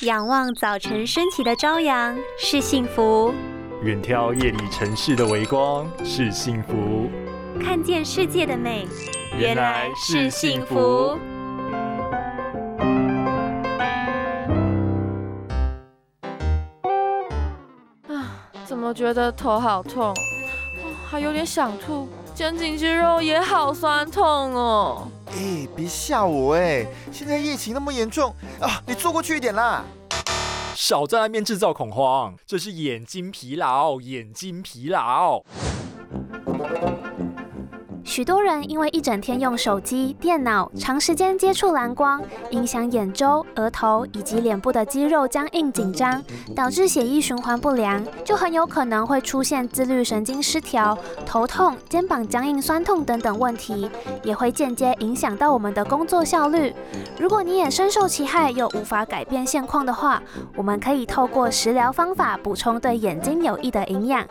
仰望早晨升起的朝阳是幸福，远眺夜里城市的微光是幸福，看见世界的美原来是幸福。啊，怎么觉得头好痛？还有点想吐，肩颈肌肉也好酸痛哦。哎，别吓我哎！现在疫情那么严重啊，你坐过去一点啦。少在那边制造恐慌，这是眼睛疲劳，眼睛疲劳。许多人因为一整天用手机、电脑，长时间接触蓝光，影响眼周、额头以及脸部的肌肉僵硬紧张，导致血液循环不良，就很有可能会出现自律神经失调、头痛、肩膀僵硬酸痛等等问题，也会间接影响到我们的工作效率。如果你也深受其害，又无法改变现况的话，我们可以透过食疗方法补充对眼睛有益的营养，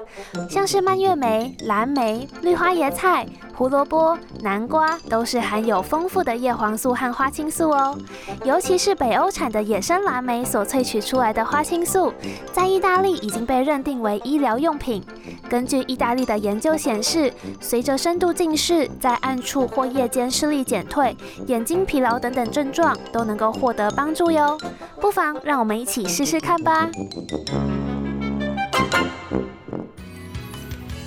像是蔓越莓、蓝莓、绿花椰菜。胡萝卜、南瓜都是含有丰富的叶黄素和花青素哦，尤其是北欧产的野生蓝莓所萃取出来的花青素，在意大利已经被认定为医疗用品。根据意大利的研究显示，随着深度近视，在暗处或夜间视力减退、眼睛疲劳等等症状都能够获得帮助哟。不妨让我们一起试试看吧。